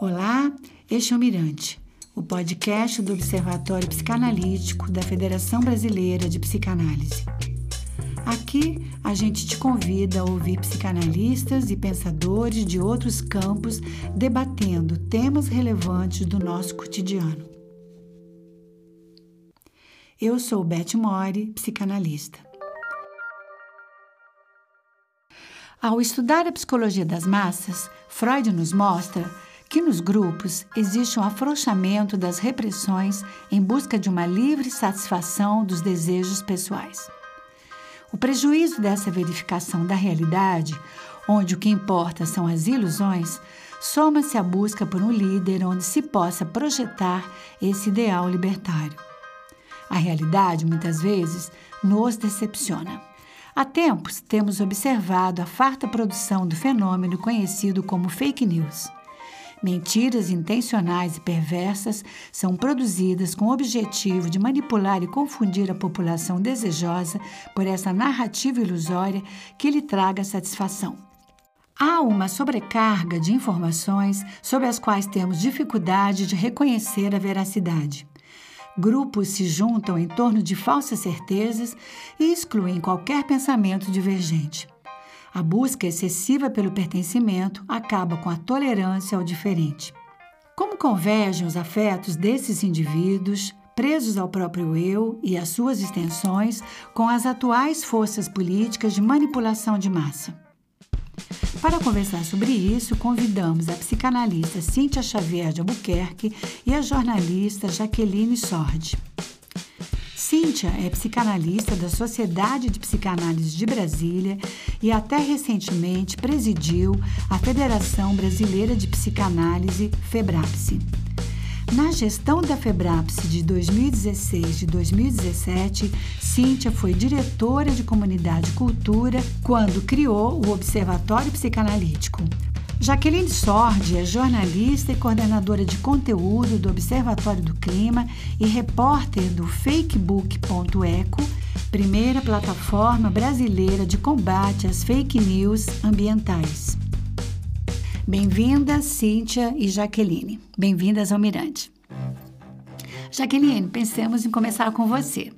Olá, este é o Mirante, o podcast do Observatório Psicanalítico da Federação Brasileira de Psicanálise. Aqui a gente te convida a ouvir psicanalistas e pensadores de outros campos debatendo temas relevantes do nosso cotidiano. Eu sou Beth Mori, psicanalista. Ao estudar a psicologia das massas, Freud nos mostra que nos grupos existe um afrouxamento das repressões em busca de uma livre satisfação dos desejos pessoais. O prejuízo dessa verificação da realidade, onde o que importa são as ilusões, soma-se à busca por um líder onde se possa projetar esse ideal libertário. A realidade, muitas vezes, nos decepciona. Há tempos temos observado a farta produção do fenômeno conhecido como fake news. Mentiras intencionais e perversas são produzidas com o objetivo de manipular e confundir a população desejosa por essa narrativa ilusória que lhe traga satisfação. Há uma sobrecarga de informações sobre as quais temos dificuldade de reconhecer a veracidade. Grupos se juntam em torno de falsas certezas e excluem qualquer pensamento divergente. A busca excessiva pelo pertencimento acaba com a tolerância ao diferente. Como convergem os afetos desses indivíduos, presos ao próprio eu e às suas extensões, com as atuais forças políticas de manipulação de massa? Para conversar sobre isso, convidamos a psicanalista Cíntia Xavier de Albuquerque e a jornalista Jaqueline Sordi. Cíntia é psicanalista da Sociedade de Psicanálise de Brasília e até recentemente presidiu a Federação Brasileira de Psicanálise, FEBRAPSE. Na gestão da FEBRAPSE de 2016 e 2017, Cíntia foi diretora de Comunidade e Cultura quando criou o Observatório Psicanalítico, Jaqueline Sordi é jornalista e coordenadora de conteúdo do Observatório do Clima e repórter do Fakebook.eco, primeira plataforma brasileira de combate às fake news ambientais. Bem-vindas, Cíntia e Jaqueline. Bem-vindas ao Mirante. Jaqueline, pensemos em começar com você.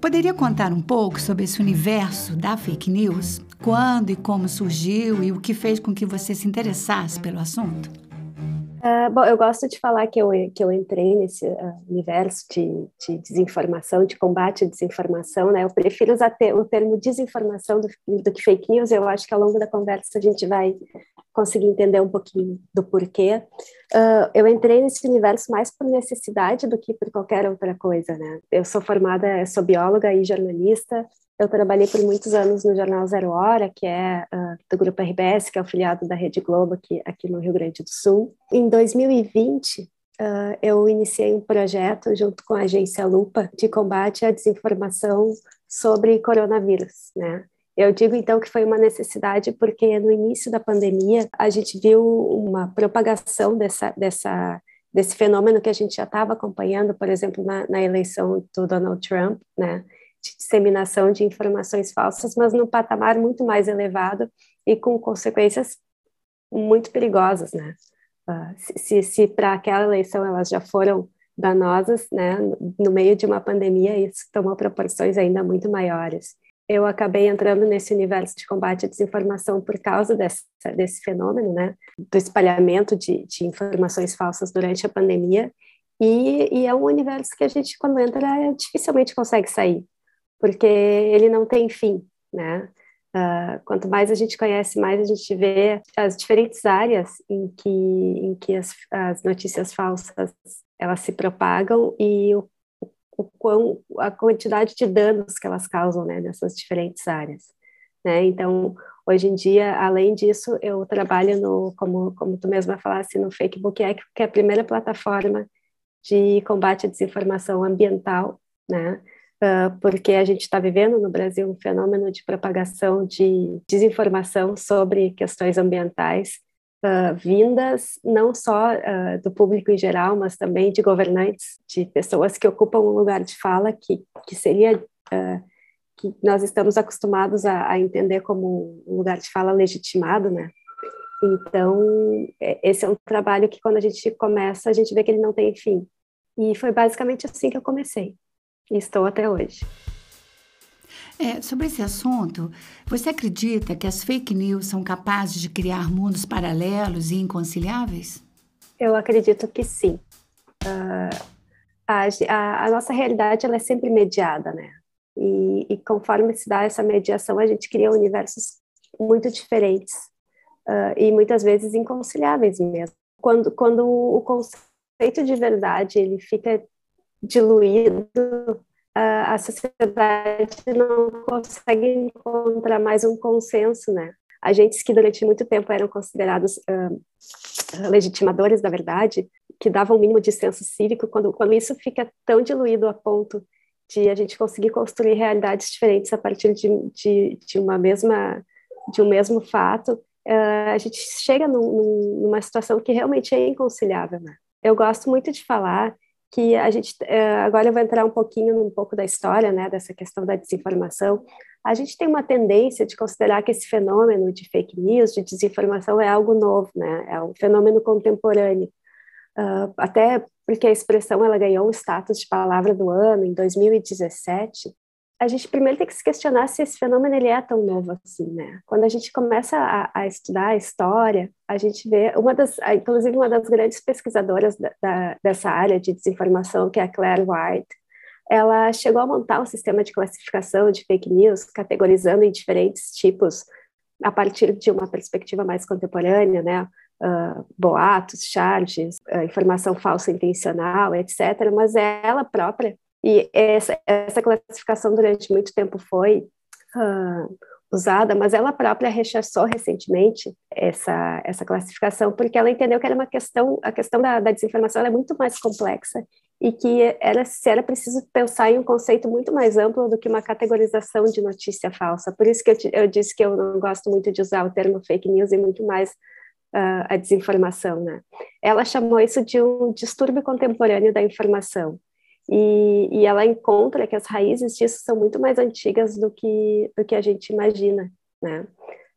Poderia contar um pouco sobre esse universo da fake news? Quando e como surgiu e o que fez com que você se interessasse pelo assunto? Uh, bom, eu gosto de falar que eu, que eu entrei nesse uh, universo de, de, desinformação, de combate à desinformação, né? Eu prefiro usar o termo desinformação do, do, que fake news. Eu acho que ao longo da conversa a gente vai conseguir entender um pouquinho do porquê. Uh, eu entrei nesse universo mais por necessidade do que por qualquer outra coisa, né? Eu sou formada, sou bióloga e jornalista, eu trabalhei por muitos anos no jornal Zero Hora, que é uh, do grupo RBS, que é o filiado da Rede Globo aqui, aqui no Rio Grande do Sul. Em 2020, uh, ah, eu iniciei um projeto junto com a agência Lupa de combate à desinformação sobre coronavírus, né? Eu digo então que foi uma necessidade porque no início da pandemia a gente viu uma propagação dessa, dessa desse fenômeno que a gente já estava acompanhando, por exemplo, na, na eleição do Donald Trump, né? De disseminação de informações falsas, mas num patamar muito mais elevado e com consequências muito perigosas, né? Uh, se, se, se para aquela eleição elas já foram danosas, né, no meio de uma pandemia, isso tomou proporções ainda muito maiores. Eu acabei entrando nesse universo de combate à desinformação por causa desse, desse fenômeno, né, do espalhamento de, de informações falsas durante a pandemia, e, e, é um universo que a gente, quando entra, dificilmente consegue sair porque ele não tem fim, né? Uh, quanto mais a gente conhece, mais a gente vê as diferentes áreas em que, em que as, as notícias falsas elas se propagam e o, o, quão, a quantidade de danos que elas causam né, nessas diferentes áreas. Né? Então, hoje em dia, além disso, eu trabalho no, como, como tu mesma falasse, no Facebook que é a primeira plataforma de combate à desinformação ambiental, né? Ah, porque a gente está vivendo no Brasil um fenômeno de propagação de desinformação sobre questões ambientais, uh, vindas não só uh, do público em geral, mas também de governantes, de pessoas que ocupam um lugar de fala que, que seria que nós estamos acostumados a, a, entender como um lugar de fala legitimado, né? Então, é, esse é um trabalho que quando a gente começa, a gente vê que ele não tem fim. E foi basicamente assim que eu comecei. E estou até hoje. É, sobre esse assunto, você acredita que as fake news são capazes de criar mundos paralelos e inconciliáveis? Eu acredito que sim. Uh, a, a, a, nossa realidade ela é sempre mediada, né? E, e, conforme se dá essa mediação, a gente cria universos muito diferentes uh, e muitas vezes inconciliáveis mesmo. Quando, quando o conceito de verdade ele fica diluído, a sociedade não consegue encontrar mais um consenso, né? Agentes que durante muito tempo eram considerados uh, legitimadores da verdade, que davam o um mínimo de senso cívico, quando, quando isso fica tão diluído a ponto de a gente conseguir construir realidades diferentes a partir de, de, de uma mesma de um mesmo fato, uh, a gente chega num, numa situação que realmente é inconciliável. Né? Eu gosto muito de falar que a gente eh, agora eu vou entrar um pouquinho um pouco da história, né, dessa questão da desinformação. A gente tem uma tendência de considerar que esse fenômeno de fake news, de desinformação, é algo novo, né, é um fenômeno contemporâneo. Uh, até porque a expressão ela ganhou o status de palavra do ano em 2017, a gente primeiro tem que se questionar se esse fenômeno ele é tão novo assim, né? Quando a gente começa a, a estudar a história, a gente vê uma das, inclusive uma das grandes pesquisadoras da, da, dessa área de desinformação, que é a Claire White, ela chegou a montar um sistema de classificação de fake news, categorizando em diferentes tipos a partir de uma perspectiva mais contemporânea, né? Uh, boatos, charges, uh, informação falsa intencional, etc. Mas ela própria e essa, classificação durante muito tempo foi uh, usada, mas ela própria rechaçou recentemente essa, essa classificação, porque ela entendeu que era uma questão, a questão da, da desinformação é muito mais complexa e que era, se era preciso pensar em um conceito muito mais amplo do que uma categorização de notícia falsa. Por isso que eu, eu disse que eu não gosto muito de usar o termo fake news e muito mais uh, a desinformação. Né? Ela chamou isso de um distúrbio contemporâneo da informação. E, e ela encontra que as raízes disso são muito mais antigas do que, do que a gente imagina, né?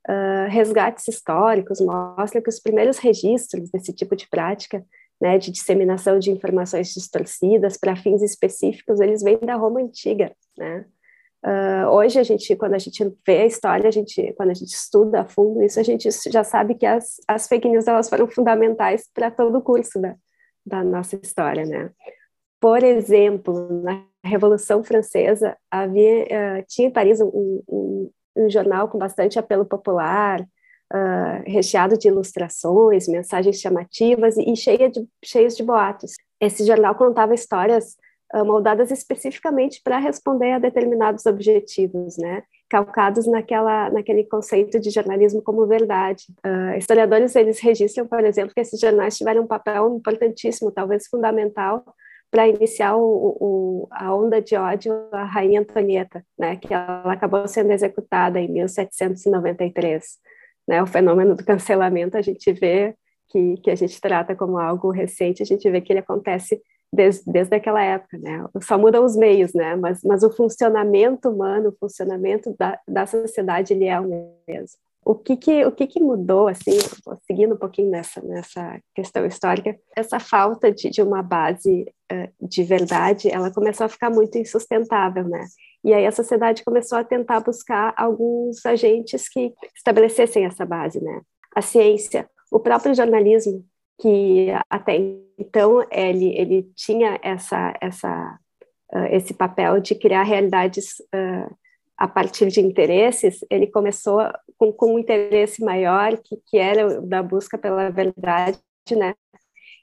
Uh, resgates históricos mostram que os primeiros registros desse tipo de prática, né, de disseminação de informações distorcidas para fins específicos, eles vêm da Roma antiga, né? Uh, hoje a gente, quando a gente vê a história, a gente, quando a gente estuda a fundo isso, a gente já sabe que as, as fake news elas foram fundamentais para todo o curso da, da nossa história, né? Por exemplo, na Revolução Francesa, havia, uh, tinha em Paris um, um, um, jornal com bastante apelo popular, uh, recheado de ilustrações, mensagens chamativas e, e cheia de, cheios de boatos. Esse jornal contava histórias uh, moldadas especificamente para responder a determinados objetivos, né? calcados naquela, naquele conceito de jornalismo como verdade. Uh, historiadores eles registram, por exemplo, que esses jornais tiveram um papel importantíssimo, talvez fundamental, para iniciar o, o, a onda de ódio à rainha Antonieta, né, que ela acabou sendo executada em 1793. Né, o fenômeno do cancelamento a gente vê que, que a gente trata como algo recente, a gente vê que ele acontece desde, desde aquela época, né? Só mudam os meios, né? Mas, mas o funcionamento humano, o funcionamento da, da sociedade, ele é o mesmo o que que, o que que mudou, assim, seguindo um pouquinho nessa, nessa questão histórica, essa falta de, de uma base uh, de verdade, ela começou a ficar muito insustentável, né? E aí a sociedade começou a tentar buscar alguns agentes que estabelecessem essa base, né? A ciência, o próprio jornalismo, que até então ele, ele tinha essa, essa, uh, esse papel de criar realidades uh, a partir de interesses, ele começou com, com um interesse maior, que, que era da busca pela verdade, né?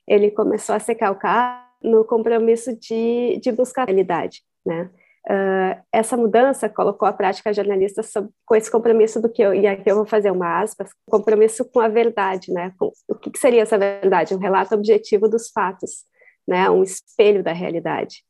Ele começou a se calcar no compromisso de, de buscar a realidade, né? Uh, essa mudança colocou a prática jornalista sob, com esse compromisso do que eu, e aqui eu vou fazer uma aspas, compromisso com a verdade, né? Com, o que, que seria essa verdade? Um relato objetivo dos fatos, né? Um espelho da realidade.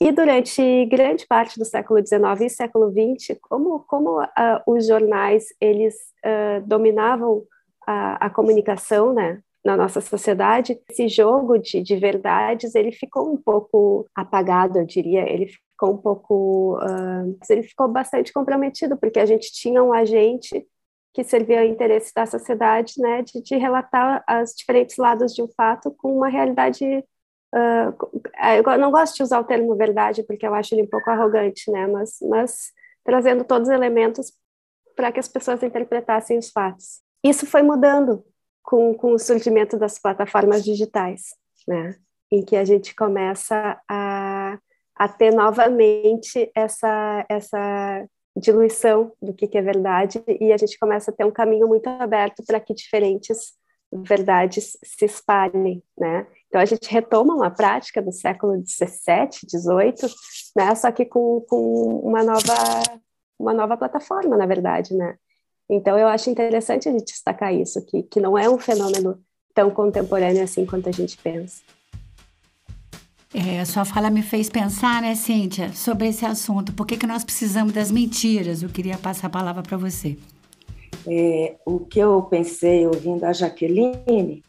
E durante grande parte do século XIX e século XX, como, como uh, os jornais eles uh, dominavam a, a, comunicação né, na nossa sociedade, esse jogo de, de verdades ele ficou um pouco apagado, eu diria. Ele ficou um pouco, uh, ele ficou bastante comprometido porque a gente tinha um agente que servia ao interesse da sociedade, né, de, de relatar os diferentes lados de um fato com uma realidade. Uh, eu não gosto de usar o termo verdade porque eu acho ele um pouco arrogante, né, mas, mas trazendo todos os elementos para que as pessoas interpretassem os fatos. Isso foi mudando com, com o surgimento das plataformas digitais, né, em que a gente começa a, a ter novamente essa, essa diluição do que, que é verdade e a gente começa a ter um caminho muito aberto para que diferentes verdades se espalhem, né? Então a gente retoma uma prática do século XVII, XVIII, né? Só que com, com uma nova uma nova plataforma, na verdade, né? Então eu acho interessante a gente destacar isso, que, que não é um fenômeno tão contemporâneo assim quanto a gente pensa. É, a sua fala me fez pensar, né, Cíntia, sobre esse assunto. Por que, que nós precisamos das mentiras? Eu queria passar a palavra para você. É, o que eu pensei ouvindo a Jaqueline,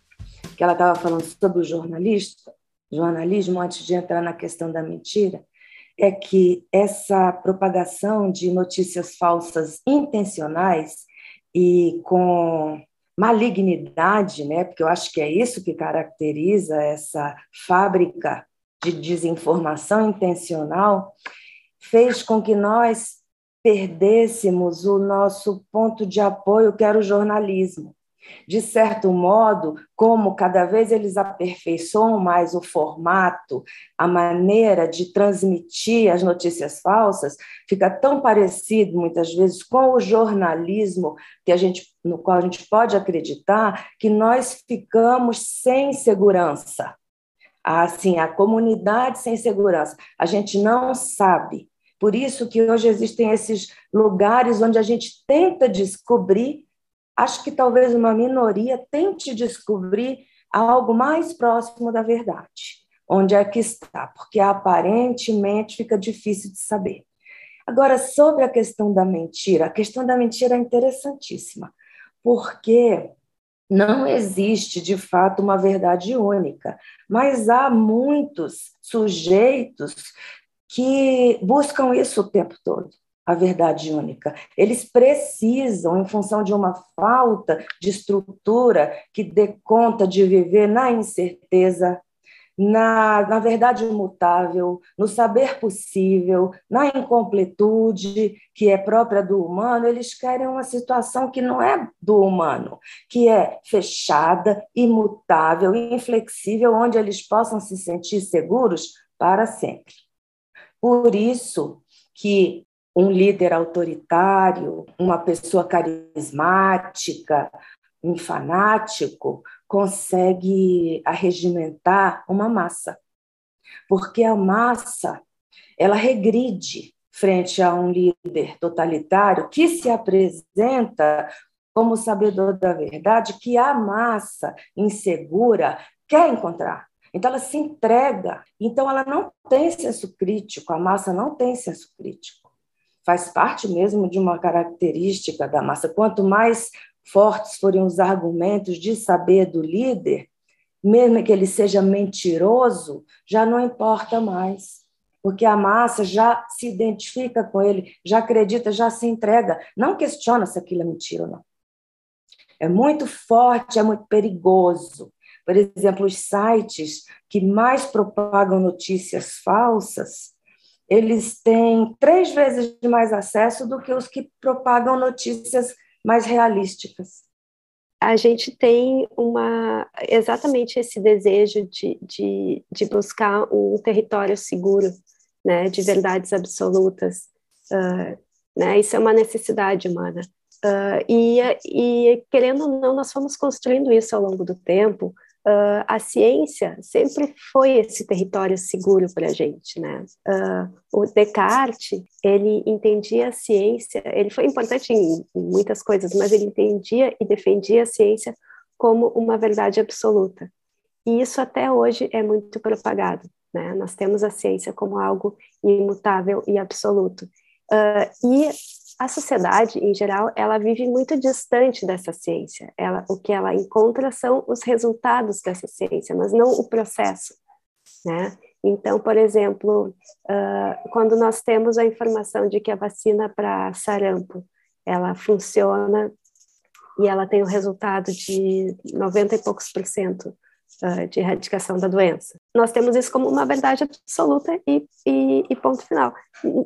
que ela estava falando sobre o jornalista, jornalismo, antes de entrar na questão da mentira, é que essa propagação de notícias falsas intencionais e com malignidade, né? Porque eu acho que é isso que caracteriza essa fábrica de desinformação intencional fez com que nós perdêssemos o nosso ponto de apoio, que era o jornalismo. De certo modo, como cada vez eles aperfeiçoam mais o formato, a maneira de transmitir as notícias falsas, fica tão parecido muitas vezes com o jornalismo que a gente, no qual a gente pode acreditar, que nós ficamos sem segurança assim, a comunidade sem segurança. A gente não sabe. Por isso que hoje existem esses lugares onde a gente tenta descobrir, acho que talvez uma minoria tente descobrir algo mais próximo da verdade. Onde é que está? Porque aparentemente fica difícil de saber. Agora, sobre a questão da mentira, a questão da mentira é interessantíssima, porque não existe, de fato, uma verdade única, mas há muitos sujeitos que buscam isso o tempo todo, a verdade única. Eles precisam, em função de uma falta de estrutura que dê conta de viver na incerteza, na, na verdade imutável, no saber possível, na incompletude que é própria do humano, eles querem uma situação que não é do humano, que é fechada, imutável, inflexível, onde eles possam se sentir seguros para sempre. Por isso que um líder autoritário, uma pessoa carismática, um fanático, consegue arregimentar uma massa. Porque a massa, ela regride frente a um líder totalitário que se apresenta como sabedor da verdade que a massa insegura quer encontrar. Então ela se entrega. Então ela não tem senso crítico, a massa não tem senso crítico. Faz parte mesmo de uma característica da massa. Quanto mais fortes forem os argumentos de saber do líder, mesmo que ele seja mentiroso, já não importa mais, porque a massa já se identifica com ele, já acredita, já se entrega, não questiona se aquilo é mentira ou não. É muito forte, é muito perigoso. Por exemplo, os sites que mais propagam notícias falsas, eles têm três vezes mais acesso do que os que propagam notícias mais realísticas. A gente tem uma exatamente esse desejo de, de, de buscar um território seguro, né, de verdades absolutas, uh, né, isso é uma necessidade humana. Uh, e, e, querendo ou não, nós fomos construindo isso ao longo do tempo, uh, a ciência sempre foi esse território seguro para a gente, né? Uh, o Descartes, ele entendia a ciência, ele foi importante em, em muitas coisas, mas ele entendia e defendia a ciência como uma verdade absoluta. E isso até hoje é muito propagado, né? Nós temos a ciência como algo imutável e absoluto. Uh, e a sociedade, em geral, ela vive muito distante dessa ciência. Ela, o que ela encontra são os resultados dessa ciência, mas não o processo, né? Então, por exemplo, uh, quando nós temos a informação de que a vacina para sarampo ela funciona e ela tem o resultado de 90 e poucos por cento uh, de erradicação da doença. Nós temos isso como uma verdade absoluta e, e, e ponto final.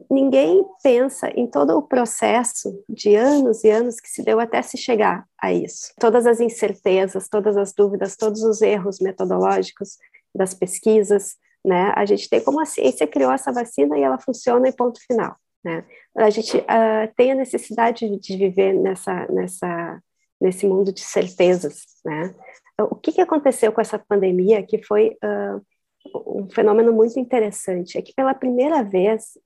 Ninguém pensa em todo o processo de anos e anos que se deu até se chegar a isso. Todas as incertezas, todas as dúvidas, todos os erros metodológicos das pesquisas, né? A gente tem como a ciência criou essa vacina e ela funciona em ponto final. Né? A gente uh, tem a necessidade de viver nessa, nessa, nesse mundo de certezas. Né? O que, que aconteceu com essa pandemia, que foi uh, um fenômeno muito interessante, é que pela primeira vez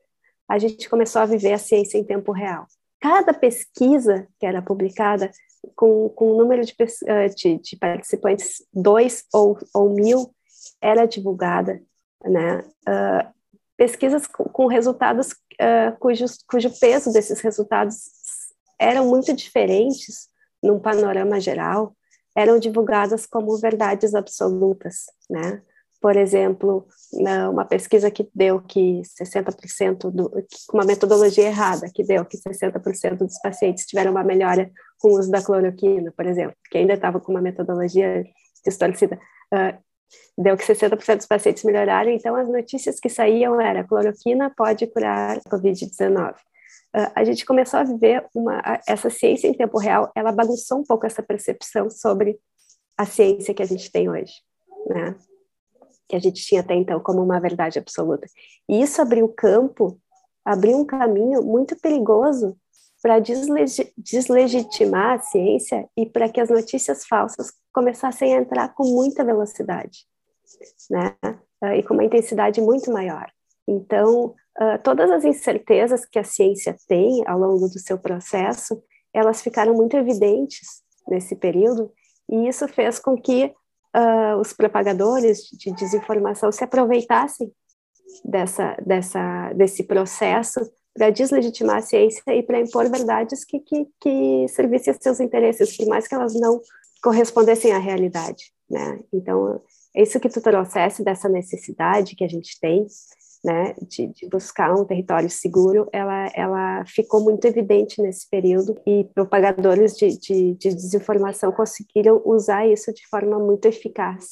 a gente começou a viver a ciência em tempo real. Cada pesquisa que era publicada, com, com um número de, de, de participantes, dois ou, ou mil, era divulgada, né? Uh, pesquisas com, com resultados uh, cujos, cujo peso desses resultados eram muito diferentes num panorama geral, eram divulgadas como verdades absolutas, né? Por exemplo, uma pesquisa que deu que 60% do, uma metodologia errada, que deu que 60% dos pacientes tiveram uma melhora com o uso da cloroquina, por exemplo, que ainda estava com uma metodologia distorcida, uh, deu que 60% dos pacientes melhoraram, então as notícias que saíam era cloroquina pode curar COVID-19. Uh, a gente começou a viver uma, essa ciência em tempo real, ela bagunçou um pouco essa percepção sobre a ciência que a gente tem hoje, né? Que a gente tinha até então como uma verdade absoluta. E isso abriu campo, abriu um caminho muito perigoso para deslegitimar a ciência e para que as notícias falsas começassem a entrar com muita velocidade, né? Uh, e com uma intensidade muito maior. Então, uh, todas as incertezas que a ciência tem ao longo do seu processo, elas ficaram muito evidentes nesse período, e isso fez com que uh, os propagadores de desinformação se aproveitassem dessa, dessa, desse processo para deslegitimar a ciência e para impor verdades que, que, que servissem a seus interesses, por mais que elas não correspondessem à realidade, né? Então, isso que tu trouxesse dessa necessidade que a gente tem, né, de, de, buscar um território seguro, ela, ela ficou muito evidente nesse período e propagadores de, de, de desinformação conseguiram usar isso de forma muito eficaz.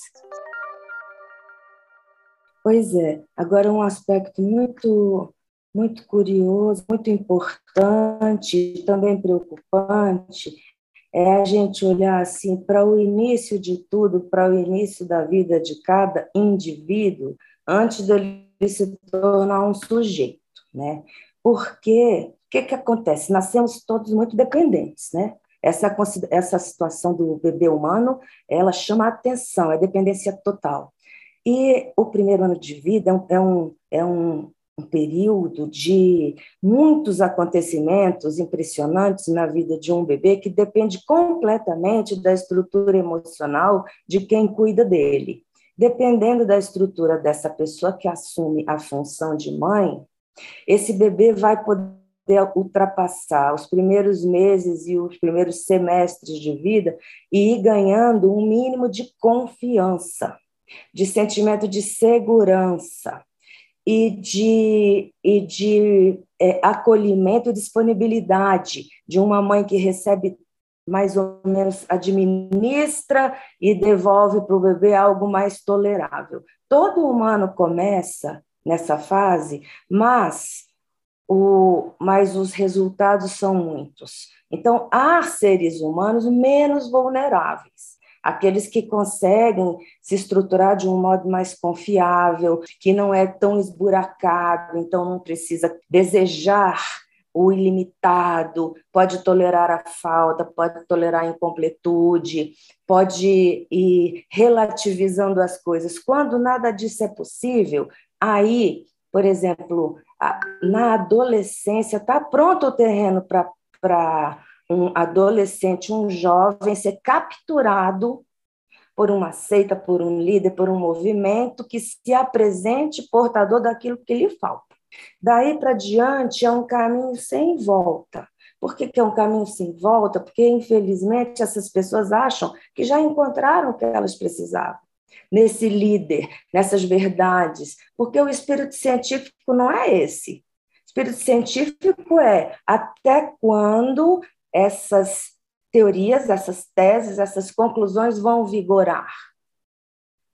Pois é. Agora um aspecto muito muito curioso, muito importante, também preocupante, é a gente olhar assim para o início de tudo, para o início da vida de cada indivíduo, antes dele se tornar um sujeito, né? Porque o que, que acontece? Nascemos todos muito dependentes, né? Essa, essa situação do bebê humano, ela chama a atenção, é dependência total. E o primeiro ano de vida é um, é um, é um período de muitos acontecimentos impressionantes na vida de um bebê que depende completamente da estrutura emocional de quem cuida dele. Dependendo da estrutura dessa pessoa que assume a função de mãe, esse bebê vai poder ultrapassar os primeiros meses e os primeiros semestres de vida e ir ganhando um mínimo de confiança, de sentimento de segurança, e de, e de é, acolhimento e disponibilidade de uma mãe que recebe mais ou menos administra e devolve para o bebê algo mais tolerável. Todo humano começa nessa fase, mas o, mas os resultados são muitos. Então, há seres humanos menos vulneráveis aqueles que conseguem se estruturar de um modo mais confiável, que não é tão esburacado, então não precisa desejar o ilimitado, pode tolerar a falta, pode tolerar a incompletude, pode ir relativizando as coisas. Quando nada disso é possível, aí, por exemplo, na adolescência, está pronto o terreno para um adolescente, um jovem ser capturado por uma seita, por um líder, por um movimento que se apresente portador daquilo que lhe falta. Daí para diante é um caminho sem volta. Por que, que, é um caminho sem volta? Porque, infelizmente, essas pessoas acham que já encontraram o que elas precisavam nesse líder, nessas verdades, porque o espírito científico não é esse. O espírito científico é até quando essas teorias, essas teses, essas conclusões vão vigorar.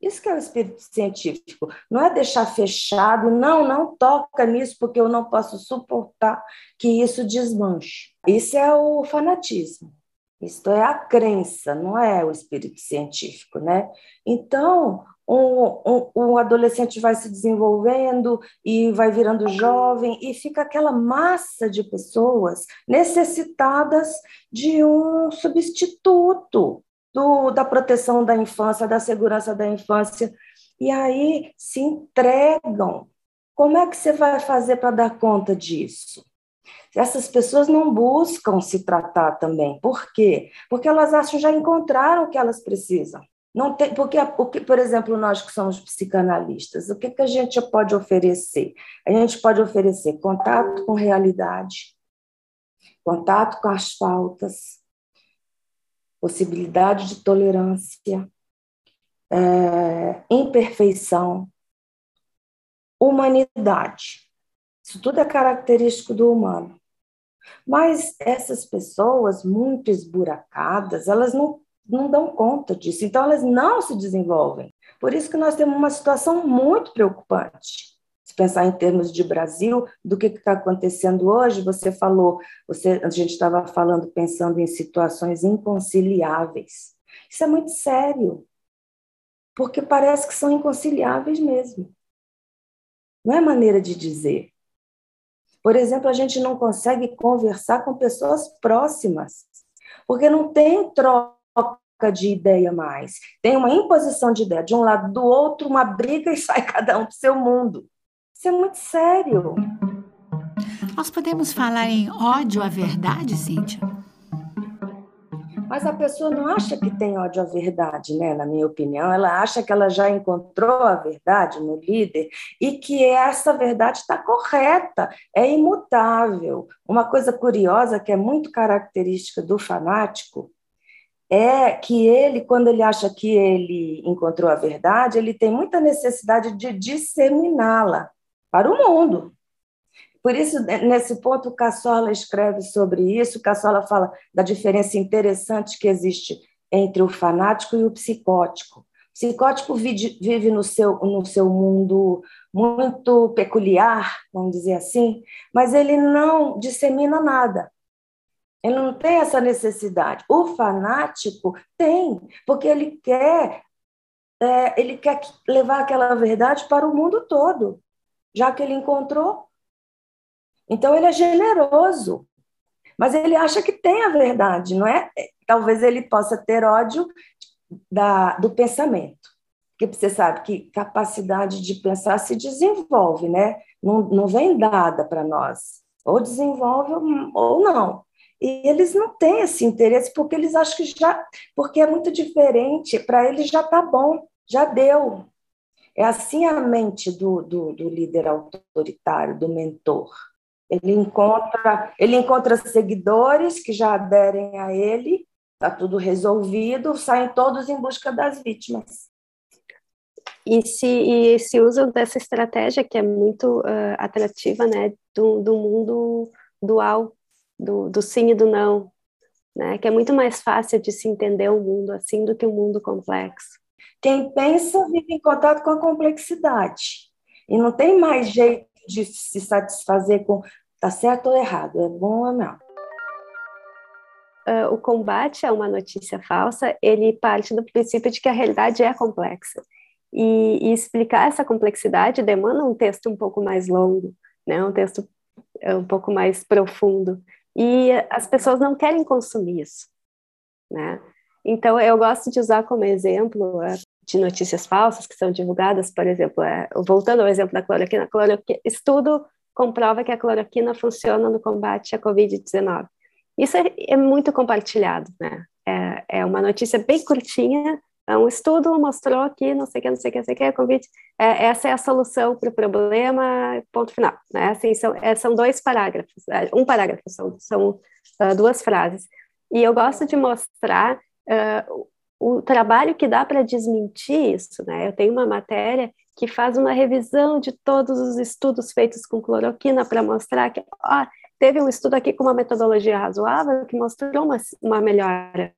Isso que é o espírito científico. Não é deixar fechado, não, não toca nisso porque eu não posso suportar que isso desmanche. Isso é o fanatismo. Isto é a crença, não é o espírito científico, né? Então, um, um, um, adolescente vai se desenvolvendo e vai virando jovem, e fica aquela massa de pessoas necessitadas de um substituto do, da proteção da infância, da segurança da infância, e aí se entregam. Como é que você vai fazer para dar conta disso? Essas pessoas não buscam se tratar também. Por quê? Porque elas acham já encontraram o que elas precisam. Não tem, porque, por exemplo, nós que somos psicanalistas, o que, que a gente pode oferecer? A gente pode oferecer contato com realidade, contato com as faltas, possibilidade de tolerância, é, imperfeição, humanidade. Isso tudo é característico do humano. Mas essas pessoas muito esburacadas, elas não não dão conta disso, então elas não se desenvolvem. Por isso que nós temos uma situação muito preocupante. Pensar em termos de Brasil, do que está acontecendo hoje, você falou, você, a gente estava falando, pensando em situações inconciliáveis. Isso é muito sério, porque parece que são inconciliáveis mesmo. Não é maneira de dizer. Por exemplo, a gente não consegue conversar com pessoas próximas, porque não tem troca de ideia mais. Tem uma imposição de ideia de um lado do outro, uma briga e sai cada um para o seu mundo. Isso é muito sério. Nós podemos falar em ódio à verdade, Cíntia? Mas a pessoa não acha que tem ódio à verdade, né? Na minha opinião, ela acha que ela já encontrou a verdade no líder e que essa verdade está correta, é imutável. Uma coisa curiosa que é muito característica do fanático é que ele, quando ele acha que ele encontrou a verdade, ele tem muita necessidade de disseminá-la para o mundo. Por isso, nesse ponto, Cassola escreve sobre isso. Cassola fala da diferença interessante que existe entre o fanático e o psicótico. O psicótico vive no seu, no seu mundo muito peculiar, vamos dizer assim, mas ele não dissemina nada. Ele não tem essa necessidade. O fanático tem, porque ele quer, é, ele quer levar aquela verdade para o mundo todo, já que ele encontrou. Então ele é generoso, mas ele acha que tem a verdade, não é? Talvez ele possa ter ódio da, do pensamento, porque você sabe que capacidade de pensar se desenvolve, né? Não, não vem dada para nós, ou desenvolve ou não. E eles não têm esse interesse porque eles acham que já, porque é muito diferente, para eles já está bom, já deu. É assim a mente do, do, do líder autoritário, do mentor. Ele encontra, ele encontra seguidores que já aderem a ele, está tudo resolvido, saem todos em busca das vítimas. E se, e se usam dessa estratégia que é muito uh, atrativa, né, do, do mundo dual, do, do sim e do não, né? que é muito mais fácil de se entender o mundo assim do que o um mundo complexo. Quem pensa vive em contato com a complexidade e não tem mais jeito de se satisfazer com tá certo ou errado, é bom ou não. Uh, o combate a uma notícia falsa, ele parte do princípio de que a realidade é complexa. E, e explicar essa complexidade demanda um texto um pouco mais longo, né? um texto é, um pouco mais profundo. E as pessoas não querem consumir isso, né? Então, eu gosto de usar como exemplo é, de notícias falsas que são divulgadas, por exemplo, é, voltando ao exemplo da cloroquina, cloroquina, estudo comprova que a cloroquina funciona no combate à Covid-19. Isso é, é, muito compartilhado, né? É, é, uma notícia bem curtinha, é um estudo mostrou que não sei o que, não sei o que, não sei o que, a Covid, é, essa é a solução para o problema, ponto final. Né? Assim, são, é, são dois parágrafos, é, um parágrafo, são, são uh, duas frases. E eu gosto de mostrar uh, o trabalho que dá para desmentir isso. Né? Eu tenho uma matéria que faz uma revisão de todos os estudos feitos com cloroquina para mostrar que ó, teve um estudo aqui com uma metodologia razoável que mostrou uma, uma melhora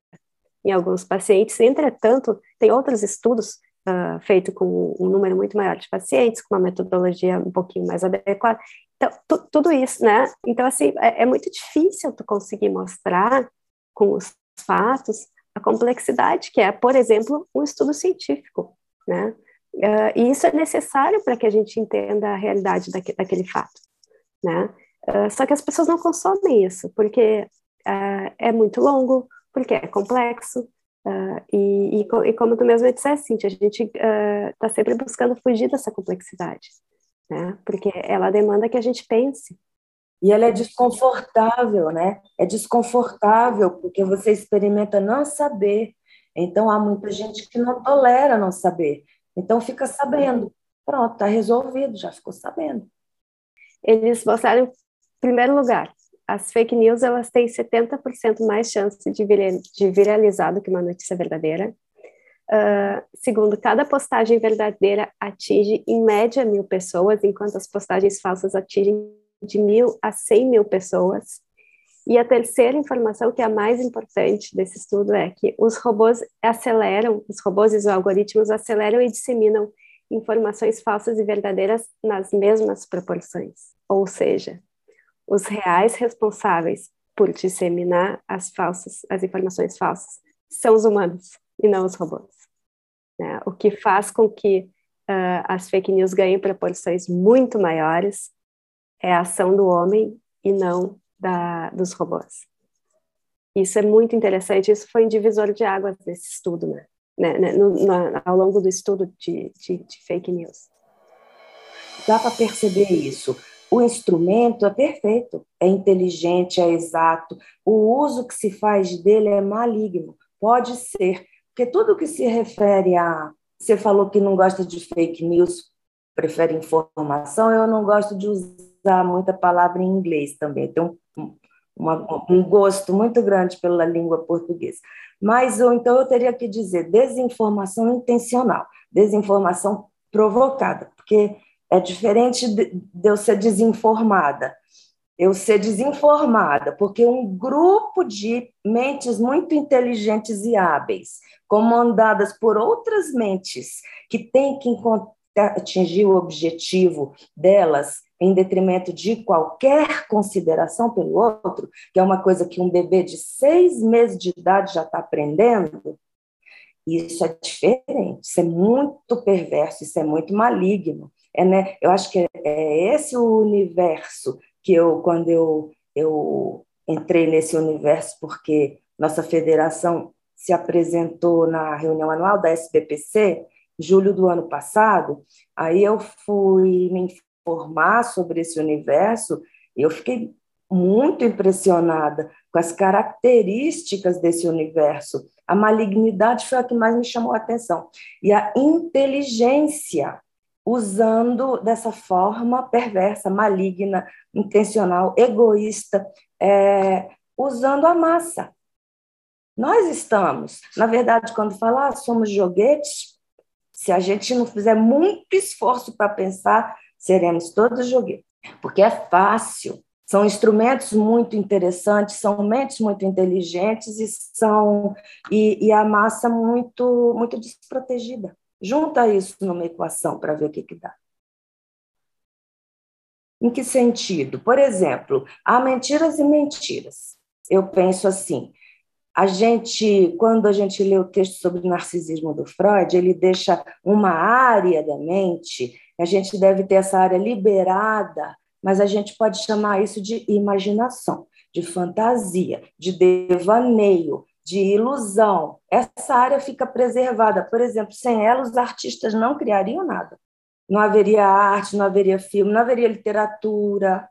em alguns pacientes. Entretanto, tem outros estudos uh, feitos com um número muito maior de pacientes, com uma metodologia um pouquinho mais adequada. Então, tudo isso, né? Então, assim, é, é muito difícil tu conseguir mostrar com os fatos complexidade que é, por exemplo, um estudo científico, né? Uh, e isso é necessário para que a gente entenda a realidade daquele, daquele fato, né? Uh, só que as pessoas não consomem isso, porque uh, é muito longo, porque é complexo, e, e, e, como tu mesmo disseste, Cintia, a gente está sempre buscando fugir dessa complexidade, né? Porque ela demanda que a gente pense, e ela é desconfortável, né? É desconfortável porque você experimenta não saber. Então há muita gente que não tolera não saber. Então fica sabendo. Pronto, está resolvido, já ficou sabendo. Eles mostraram, em primeiro lugar, as fake news elas têm 70% mais chance de viralizar do que uma notícia verdadeira. Uh, segundo, cada postagem verdadeira atinge em média mil pessoas, enquanto as postagens falsas atingem de mil a cem mil pessoas. E a terceira informação, que é a mais importante desse estudo, é que os robôs aceleram, os robôs e os algoritmos aceleram e disseminam informações falsas e verdadeiras nas mesmas proporções. Ou seja, os reais responsáveis por disseminar as falsas, as informações falsas, são os humanos e não os robôs. Né? O que faz com que uh, as fake news ganhem proporções muito maiores é a ação do homem e não da, dos robôs. Isso é muito interessante, isso foi um divisor de águas nesse estudo, né? né, né no, ao longo do estudo de, de, de fake news. Dá para perceber isso. O instrumento é perfeito, é inteligente, é exato. O uso que se faz dele é maligno. Pode ser, porque tudo que se refere a. Você falou que não gosta de fake news, prefere informação, eu não gosto de usar muita palavra em inglês também. Tenho um, uma, um gosto muito grande pela língua portuguesa. Mas ou então eu teria que dizer desinformação intencional, desinformação provocada, porque é diferente de eu ser desinformada. Eu ser desinformada, porque um grupo de mentes muito inteligentes e hábeis, comandadas por outras mentes que têm que atingir o objetivo delas em detrimento de qualquer consideração pelo outro, que é uma coisa que um bebê de seis meses de idade já está aprendendo, isso é diferente, isso é muito perverso, isso é muito maligno. É, né? Eu acho que é esse o universo que eu, quando eu, eu entrei nesse universo, porque nossa federação se apresentou na reunião anual da SBPC, julho do ano passado, aí eu fui me informar sobre esse universo eu fiquei muito impressionada com as características desse universo. A malignidade foi a que mais me chamou a atenção. E a inteligência, usando dessa forma perversa, maligna, intencional, egoísta, é, usando a massa. Nós estamos, na verdade, quando falar ah, somos joguetes, se a gente não fizer muito esforço para pensar, seremos todos joguetes, porque é fácil. São instrumentos muito interessantes, são mentes muito inteligentes e são e, e a massa muito muito desprotegida. Junta isso numa equação para ver o que, que dá. Em que sentido? Por exemplo, há mentiras e mentiras. Eu penso assim: a gente, quando a gente lê o texto sobre o narcisismo do Freud, ele deixa uma área da mente, a gente deve ter essa área liberada, mas a gente pode chamar isso de imaginação, de fantasia, de devaneio, de ilusão. Essa área fica preservada. Por exemplo, sem ela, os artistas não criariam nada. Não haveria arte, não haveria filme, não haveria literatura,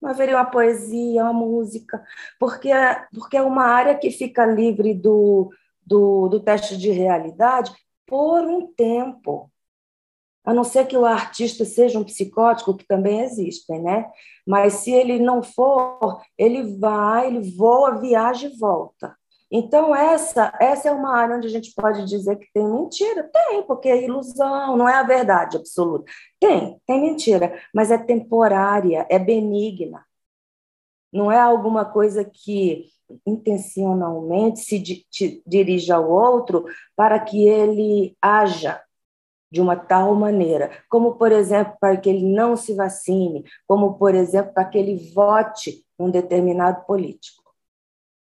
não haveria uma poesia, uma música, porque porque é uma área que fica livre do, do, do teste de realidade por um tempo. A não ser que o artista seja um psicótico, que também existem, né? Mas se ele não for, ele vai, ele voa, viaja e volta. Então, essa, essa é uma área onde a gente pode dizer que tem mentira. Tem, porque é ilusão, não é a verdade absoluta. Tem, tem mentira, mas é temporária, é benigna. não é alguma coisa que intencionalmente se di dirige ao outro para que ele haja de uma tal maneira, como, por exemplo, para que ele não se vacine, como, por exemplo, para que ele vote um determinado político,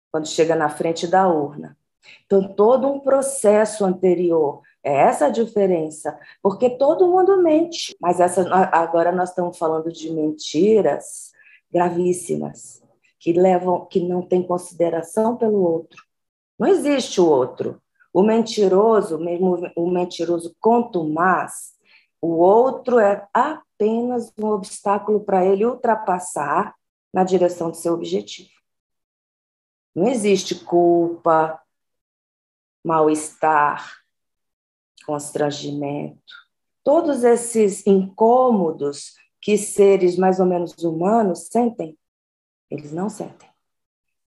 quando chega na frente da urna. Então, todo um processo anterior, é essa a diferença, porque todo mundo mente, mas essa, agora nós estamos falando de mentiras gravíssimas, que levam, que não têm consideração pelo outro. Não existe o outro. O mentiroso, mesmo o mentiroso contumaz, o outro é apenas um obstáculo para ele ultrapassar na direção do seu objetivo. Não existe culpa, mal-estar, constrangimento. Todos esses incômodos que seres mais ou menos humanos sentem, eles não sentem.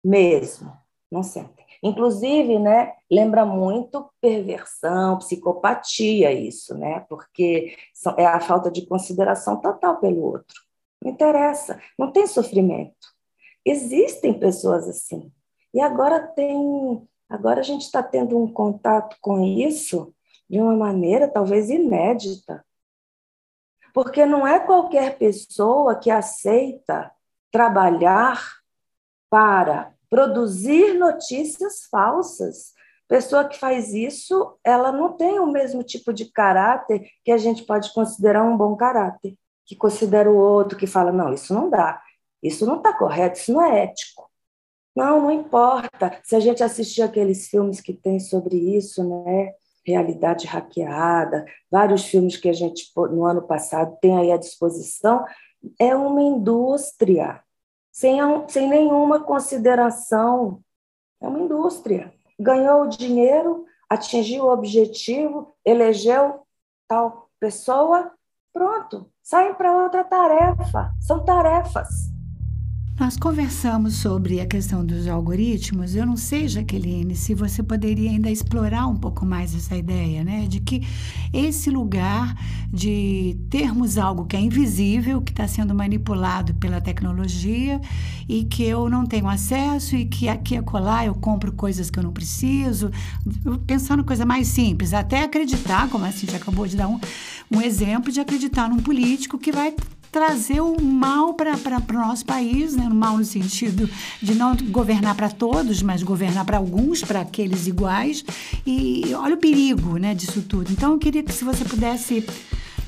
Mesmo, não sentem. Inclusive, né, lembra muito perversão, psicopatia isso, né? Porque é a falta de consideração total pelo outro. Não interessa, não tem sofrimento. Existem pessoas assim. E agora tem, agora a gente está tendo um contato com isso de uma maneira talvez inédita. Porque não é qualquer pessoa que aceita trabalhar para produzir notícias falsas. Pessoa que faz isso, ela não tem o mesmo tipo de caráter que a gente pode considerar um bom caráter, que considera o outro, que fala, não, isso não dá, isso não está correto, isso não é ético. Não, não importa. Se a gente assistir aqueles filmes que tem sobre isso, né? Realidade hackeada, vários filmes que a gente, no ano passado, tem aí à disposição, é uma indústria sem, sem nenhuma consideração. É uma indústria. Ganhou o dinheiro, atingiu o objetivo, elegeu tal pessoa, pronto, saem para outra tarefa. São tarefas. Nós conversamos sobre a questão dos algoritmos. Eu não sei, Jaqueline, se você poderia ainda explorar um pouco mais essa ideia, né? De que esse lugar de termos algo que é invisível, que está sendo manipulado pela tecnologia e que eu não tenho acesso e que aqui e colar eu compro coisas que eu não preciso. Pensando coisa mais simples, até acreditar, como a Cintia acabou de dar um, um exemplo, de acreditar num político que vai trazer o mal para o nosso país, né? o mal no sentido de não governar para todos, mas governar para alguns, para aqueles iguais. E olha o perigo né, disso tudo. Então, eu queria que se você pudesse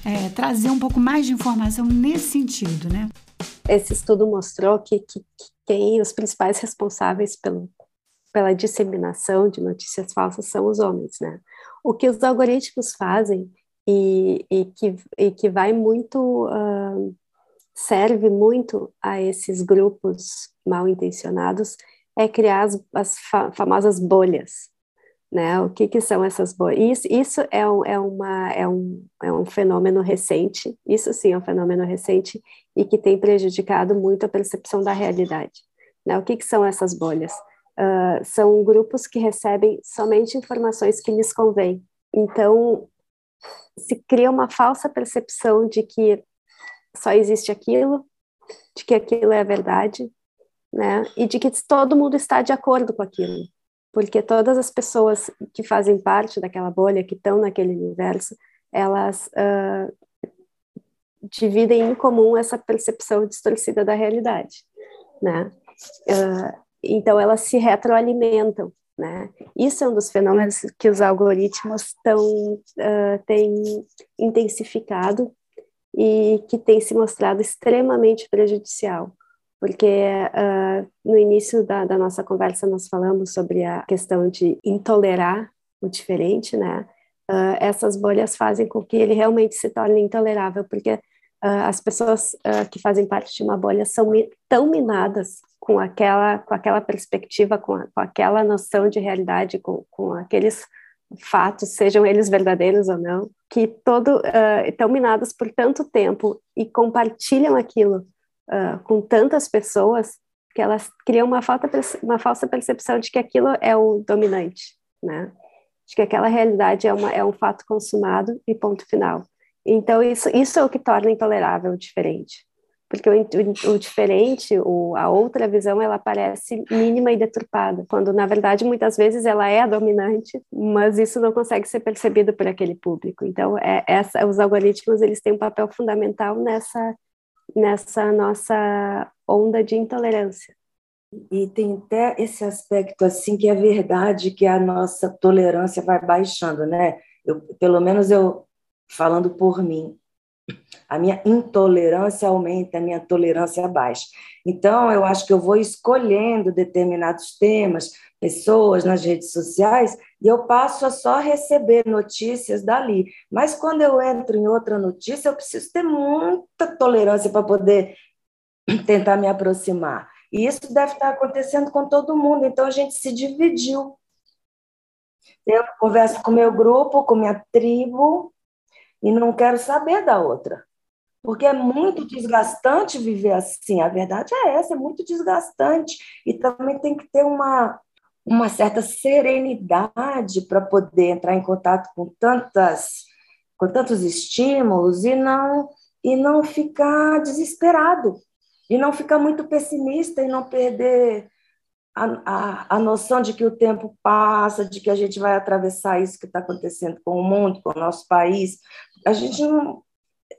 é, trazer um pouco mais de informação nesse sentido. Né? Esse estudo mostrou que, que, que quem os principais responsáveis pelo, pela disseminação de notícias falsas são os homens. Né? O que os algoritmos fazem e, e, que, e que vai muito, uh, serve muito a esses grupos mal intencionados, é criar as, as fa famosas bolhas. Né? O que, que são essas bolhas? Isso, isso é, um, é, uma, é, um, é um fenômeno recente, isso sim é um fenômeno recente e que tem prejudicado muito a percepção da realidade. Né? O que, que são essas bolhas? Uh, são grupos que recebem somente informações que lhes convêm. Então, se cria uma falsa percepção de que só existe aquilo, de que aquilo é a verdade, né? E de que todo mundo está de acordo com aquilo, porque todas as pessoas que fazem parte daquela bolha, que estão naquele universo, elas uh, dividem em comum essa percepção distorcida da realidade, né? Uh, então elas se retroalimentam né? Isso é um dos fenômenos que os algoritmos tão, uh, têm intensificado e que tem se mostrado extremamente prejudicial, porque uh, no início da, da, nossa conversa nós falamos sobre a questão de intolerar o diferente, né? Uh, essas bolhas fazem com que ele realmente se torne intolerável, porque as pessoas que fazem parte de uma bolha são tão minadas com aquela, com aquela perspectiva, com, a, com aquela noção de realidade, com, com aqueles fatos, sejam eles verdadeiros ou não, que todo uh, estão minados por tanto tempo e compartilham aquilo uh, com tantas pessoas que elas criam uma, falta, uma falsa percepção de que aquilo é o dominante, né? De que aquela realidade é, uma, é um fato consumado e ponto final. Então, isso, isso é o que torna intolerável diferente porque o, o, diferente, o, a outra visão, ela parece mínima e deturpada, quando na verdade muitas vezes ela é a dominante, mas isso não consegue ser percebido por aquele público. Então, é, essa, os algoritmos eles têm um papel fundamental nessa nessa nossa onda de intolerância. E tem até esse aspecto assim que é verdade que a nossa tolerância vai baixando, né? Eu, pelo menos eu falando por mim, a minha intolerância aumenta, a minha tolerância baixa. Então, eu acho que eu vou escolhendo determinados temas, pessoas nas redes sociais, e eu passo a só receber notícias dali. Mas quando eu entro em outra notícia, eu preciso ter muita tolerância para poder tentar me aproximar. E isso deve estar acontecendo com todo mundo, então a gente se dividiu. Eu converso com meu grupo, com minha tribo, e não quero saber da outra. Porque é muito desgastante viver assim. A verdade é essa, é muito desgastante. E também tem que ter uma, uma certa serenidade para poder entrar em contato com tantas com tantos estímulos e não e não ficar desesperado e não ficar muito pessimista e não perder a, a, a noção de que o tempo passa, de que a gente vai atravessar isso que está acontecendo com o mundo, com o nosso país, a gente não.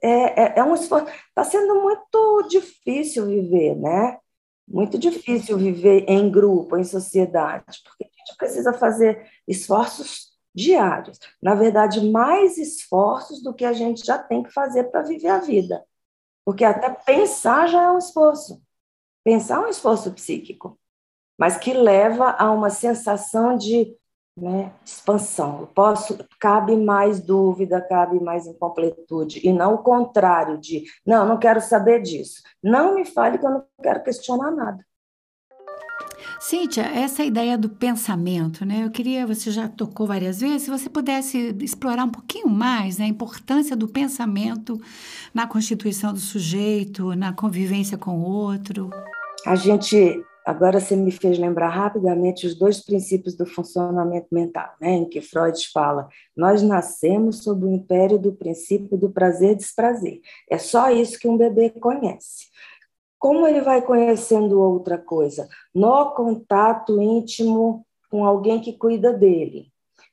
É, é, é um esforço. Está sendo muito difícil viver, né? Muito difícil viver em grupo, em sociedade, porque a gente precisa fazer esforços diários. Na verdade, mais esforços do que a gente já tem que fazer para viver a vida. Porque até pensar já é um esforço. Pensar é um esforço psíquico, mas que leva a uma sensação de né, expansão. posso, cabe mais dúvida, cabe mais incompletude, e não o contrário de, não, não quero saber disso. Não me fale que eu não quero questionar nada. Cíntia, essa ideia do pensamento, né? Eu queria, você já tocou várias vezes, se você pudesse explorar um pouquinho mais né, a importância do pensamento na constituição do sujeito, na convivência com o outro. A gente Agora você me fez lembrar rapidamente os dois princípios do funcionamento mental, né, em que Freud fala: nós nascemos sob o império do princípio do prazer e desprazer. É só isso que um bebê conhece. Como ele vai conhecendo outra coisa? No contato íntimo com alguém que cuida dele.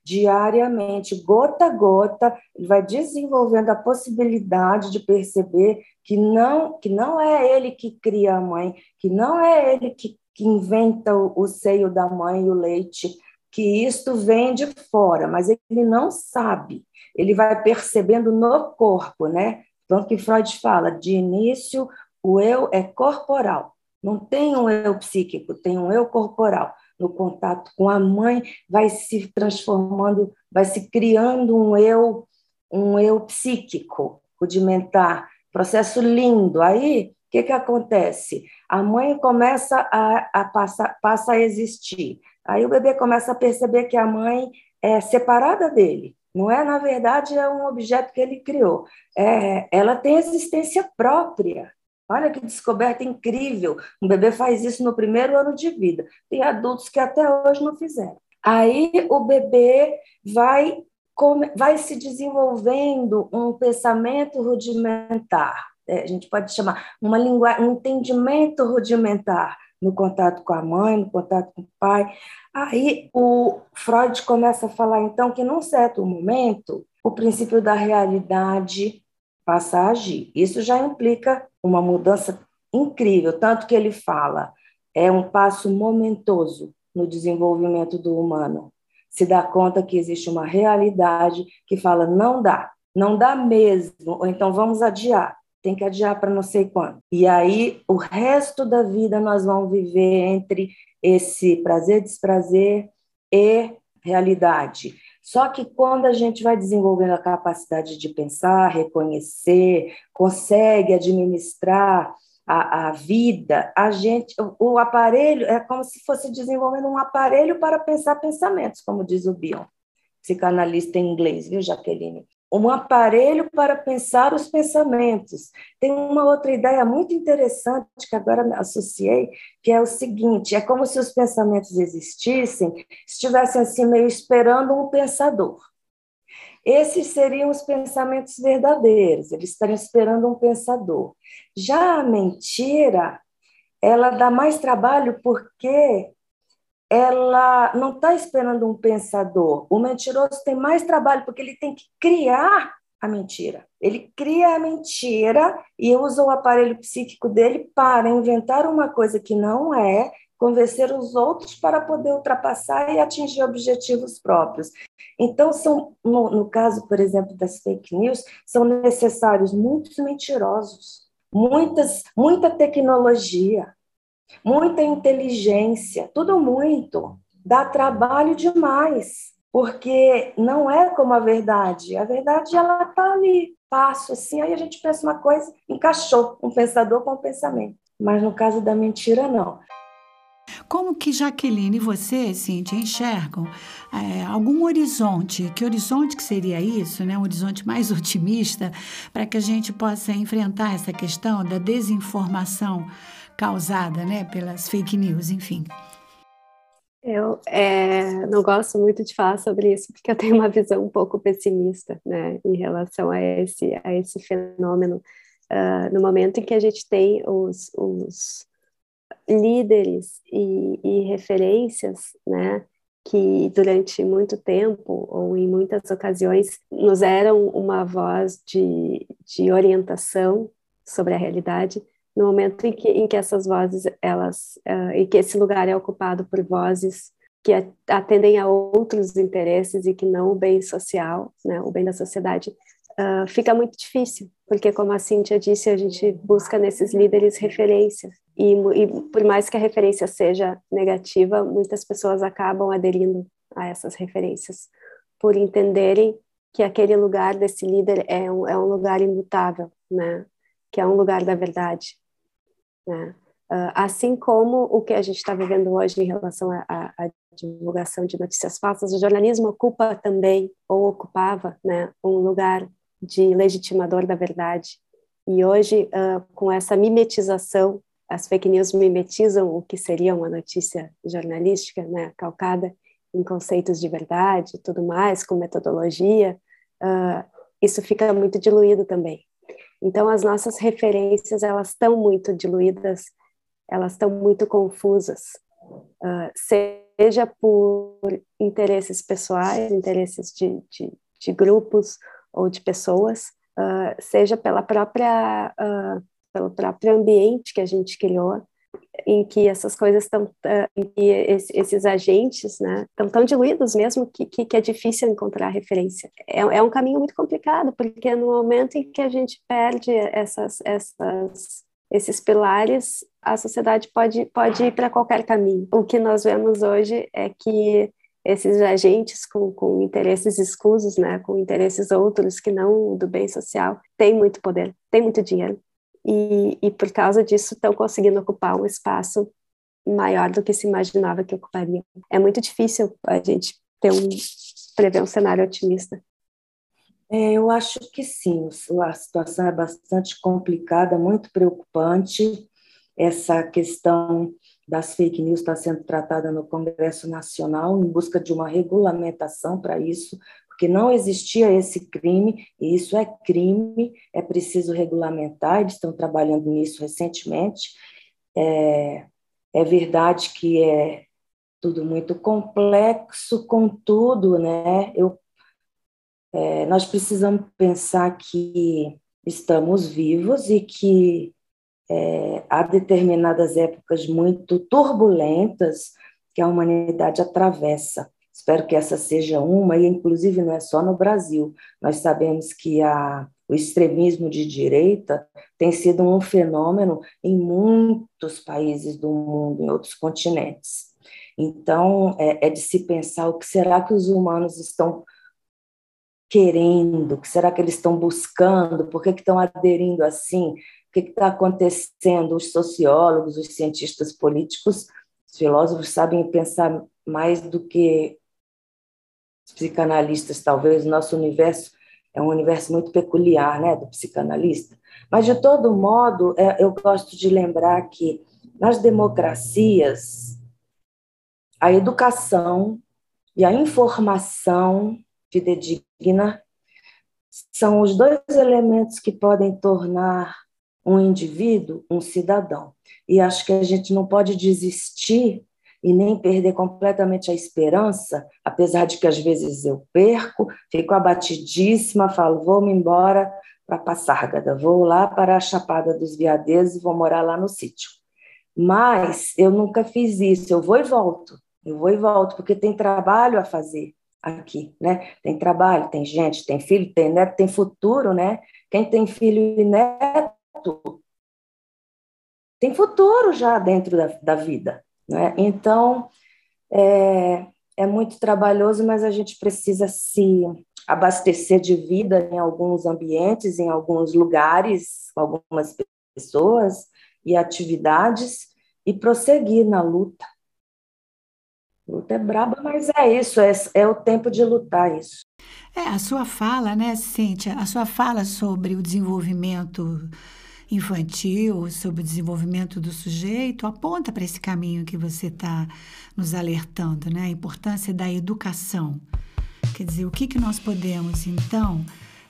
Diariamente, gota a gota, ele vai desenvolvendo a possibilidade de perceber que não, que não é ele que cria a mãe, que não é ele que, que inventa o, o seio da mãe e o leite, que isto vem de fora, mas ele não sabe. Ele vai percebendo no corpo, né? Tanto que Freud fala, de início, o eu é corporal. Não tem um eu psíquico, tem um eu corporal. No contato com a mãe, vai se transformando, vai se criando um eu, um eu psíquico, rudimentar, Processo lindo. Aí, o que, que acontece? A mãe começa a, a passar, passa a existir. Aí o bebê começa a perceber que a mãe é separada dele. Não é, na verdade, é um objeto que ele criou. É, ela tem existência própria. Olha que descoberta incrível. Um bebê faz isso no primeiro ano de vida. Tem adultos que até hoje não fizeram. Aí o bebê vai vai se desenvolvendo um pensamento rudimentar, é, a gente pode chamar uma linguagem, um entendimento rudimentar no contato com a mãe, no contato com o pai. Aí o Freud começa a falar então que num certo momento o princípio da realidade passa a agir. Isso já implica uma mudança incrível, tanto que ele fala é um passo momentoso no desenvolvimento do humano se dá conta que existe uma realidade que fala não dá, não dá mesmo, ou então vamos adiar, tem que adiar para não sei quando. E aí o resto da vida nós vamos viver entre esse prazer, desprazer e realidade. Só que quando a gente vai desenvolvendo a capacidade de pensar, reconhecer, consegue administrar a, a vida, a gente, o, o aparelho é como se fosse desenvolvendo um aparelho para pensar pensamentos, como diz o Bion, psicanalista em inglês, viu, Jaqueline? Um aparelho para pensar os pensamentos. Tem uma outra ideia muito interessante que agora associei, que é o seguinte: é como se os pensamentos existissem, estivessem assim meio esperando um pensador. esses seriam os pensamentos verdadeiros, eles estariam esperando um pensador. Já a mentira, ela dá mais trabalho porque ela não está esperando um pensador. O mentiroso tem mais trabalho porque ele tem que criar a mentira. Ele cria a mentira e usa o aparelho psíquico dele para inventar uma coisa que não é, convencer os outros para poder ultrapassar e atingir objetivos próprios. Então, são, no, no caso, por exemplo, das fake news, são necessários muitos mentirosos, muitas, muita tecnologia, muita inteligência, tudo muito. Dá trabalho demais porque não é como a verdade. A verdade ela está ali, passo assim, aí a gente pensa uma coisa, encaixou um pensador com um pensamento. Mas no caso da mentira, não. Como que Jaqueline e você, Cíntia, enxergam é, algum horizonte? Que horizonte que seria isso, né? Um horizonte mais otimista para que a gente possa enfrentar essa questão da desinformação causada, né, pelas fake news, enfim. Eu é, não gosto muito de falar sobre isso porque eu tenho uma visão um pouco pessimista, né, em relação a esse a esse fenômeno. Uh, no momento em que a gente tem os, os líderes e, e referências, né, que durante muito tempo ou em muitas ocasiões nos eram uma voz de, de orientação sobre a realidade, no momento em que, em que essas vozes, elas, uh, e que esse lugar é ocupado por vozes que atendem a outros interesses e que não o bem social, né, o bem da sociedade, uh, fica muito difícil, porque como a Cíntia disse, a gente busca nesses líderes referências, e, e por mais que a referência seja negativa, muitas pessoas acabam aderindo a essas referências, por entenderem que aquele lugar desse líder é um, é um lugar imutável, né? Que é um lugar da verdade. Né? Uh, assim como o que a gente está vivendo hoje em relação à divulgação de notícias falsas, o jornalismo ocupa também, ou ocupava, né, um lugar de legitimador da verdade. E hoje, uh, com essa mimetização, as fake news mimetizam o que seria uma notícia jornalística, né, calcada em conceitos de verdade e tudo mais, com metodologia, uh, isso fica muito diluído também. Então, as nossas referências, elas estão muito diluídas, elas estão muito confusas, uh, seja por interesses pessoais, interesses de, de, de grupos ou de pessoas, uh, seja pela própria, uh, pelo próprio ambiente que a gente criou, em que essas coisas estão, que esses agentes, né, estão tão diluídos mesmo que, que, que, é difícil encontrar referência. É, é, um caminho muito complicado, porque no momento em que a gente perde essas, essas, esses pilares, a sociedade pode, pode ir para qualquer caminho. O que nós vemos hoje é que esses agentes com, com interesses escusos, né, com interesses outros que não do bem social, têm muito poder, têm muito dinheiro, e, e por causa disso estão conseguindo ocupar um espaço maior do que se imaginava que ocuparia. É muito difícil a gente ter um prever um cenário otimista. É, eu acho que sim, a situação é bastante complicada, muito preocupante. Essa questão das fake news está sendo tratada no Congresso Nacional em busca de uma regulamentação para isso, porque não existia esse crime, e isso é crime, é preciso regulamentar, eles estão trabalhando nisso recentemente. É, é verdade que é tudo muito complexo, contudo, né, eu, é, nós precisamos pensar que estamos vivos e que é, há determinadas épocas muito turbulentas que a humanidade atravessa. Espero que essa seja uma, e inclusive não é só no Brasil. Nós sabemos que a, o extremismo de direita tem sido um fenômeno em muitos países do mundo, em outros continentes. Então, é, é de se pensar o que será que os humanos estão querendo, o que será que eles estão buscando, por que, que estão aderindo assim, o que está acontecendo. Os sociólogos, os cientistas políticos, os filósofos sabem pensar mais do que psicanalistas, talvez o nosso universo é um universo muito peculiar, né, do psicanalista. Mas de todo modo, é, eu gosto de lembrar que nas democracias a educação e a informação fidedigna são os dois elementos que podem tornar um indivíduo um cidadão. E acho que a gente não pode desistir e nem perder completamente a esperança, apesar de que às vezes eu perco, fico abatidíssima, falo, vou-me embora para Passárgada, vou lá para a Chapada dos Veadeiros e vou morar lá no sítio. Mas eu nunca fiz isso, eu vou e volto, eu vou e volto, porque tem trabalho a fazer aqui, né? Tem trabalho, tem gente, tem filho, tem neto, tem futuro, né? Quem tem filho e neto tem futuro já dentro da, da vida, né? Então, é, é muito trabalhoso, mas a gente precisa se abastecer de vida em alguns ambientes, em alguns lugares, com algumas pessoas e atividades, e prosseguir na luta. Luta é braba, mas é isso, é, é o tempo de lutar isso. É, a sua fala, né, Cíntia, a sua fala sobre o desenvolvimento infantil, sobre o desenvolvimento do sujeito, aponta para esse caminho que você está nos alertando, né? A importância da educação. Quer dizer, o que, que nós podemos, então,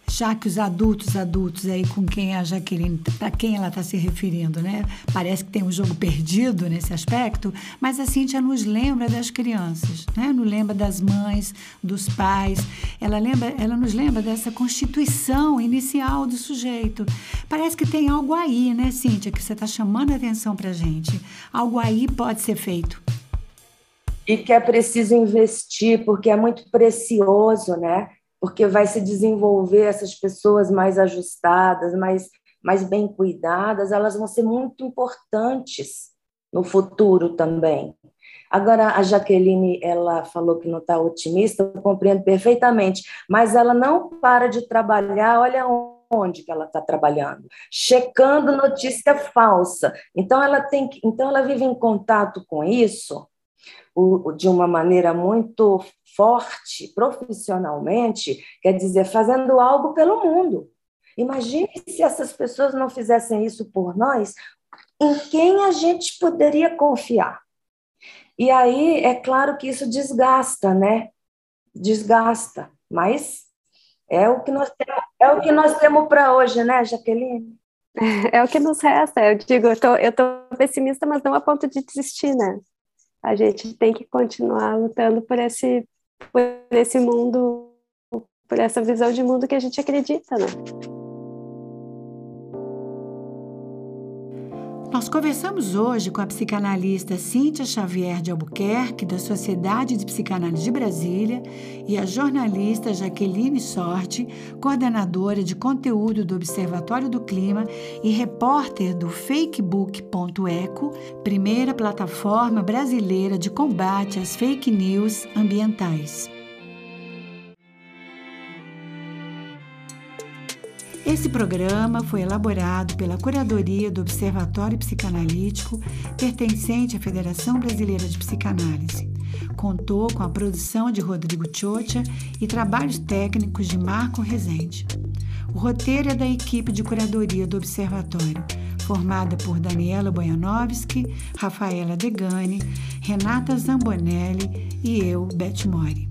já que os adultos, adultos aí com quem a Jaqueline, para quem ela está se referindo, né? Parece que tem um jogo perdido nesse aspecto, mas a Cíntia nos lembra das crianças, né? Nos lembra das mães, dos pais. Ela lembra, ela nos lembra dessa constituição inicial do sujeito. Parece que tem algo aí, né, Cíntia, que você está chamando a atenção para gente. Algo aí pode ser feito. E que é preciso investir, porque é muito precioso, né? Porque vai se desenvolver essas pessoas mais ajustadas, mais, mais bem cuidadas, elas vão ser muito importantes no futuro também. Agora, a Jaqueline, ela falou que não está otimista, eu compreendo perfeitamente, mas ela não para de trabalhar, olha onde que ela está trabalhando, checando notícia falsa. Então, ela tem que, então ela vive em contato com isso de uma maneira muito forte profissionalmente, quer dizer, fazendo algo pelo mundo. Imagine se essas pessoas não fizessem isso por nós, em quem a gente poderia confiar? E aí, é claro que isso desgasta, né? Desgasta, mas é o que nós temos, é o que nós temos para hoje, né, Jaqueline? É o que nos resta. Eu digo, eu tô, eu tô pessimista, mas não a ponto de desistir, né? a gente tem que continuar lutando por esse, por esse mundo, por essa visão de mundo que a gente acredita, né? Nós conversamos hoje com a psicanalista Cíntia Xavier de Albuquerque, da Sociedade de Psicanálise de Brasília, e a jornalista Jaqueline Sorte, coordenadora de conteúdo do Observatório do Clima e repórter do Fakebook.eco, primeira plataforma brasileira de combate às fake news ambientais. Esse programa foi elaborado pela Curadoria do Observatório Psicanalítico, pertencente à Federação Brasileira de Psicanálise. Contou com a produção de Rodrigo Chocha e trabalhos técnicos de Marco Rezende. O roteiro é da equipe de curadoria do Observatório, formada por Daniela Bojanovski, Rafaela Degani, Renata Zambonelli e eu, Beth Mori.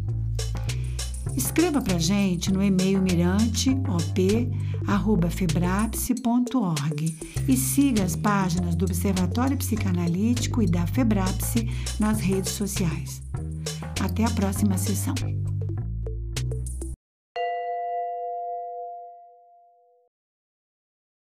Escreva para gente no e-mail miranteop.febrapse.org e siga as páginas do Observatório Psicanalítico e da Febrapse nas redes sociais. Até a próxima sessão.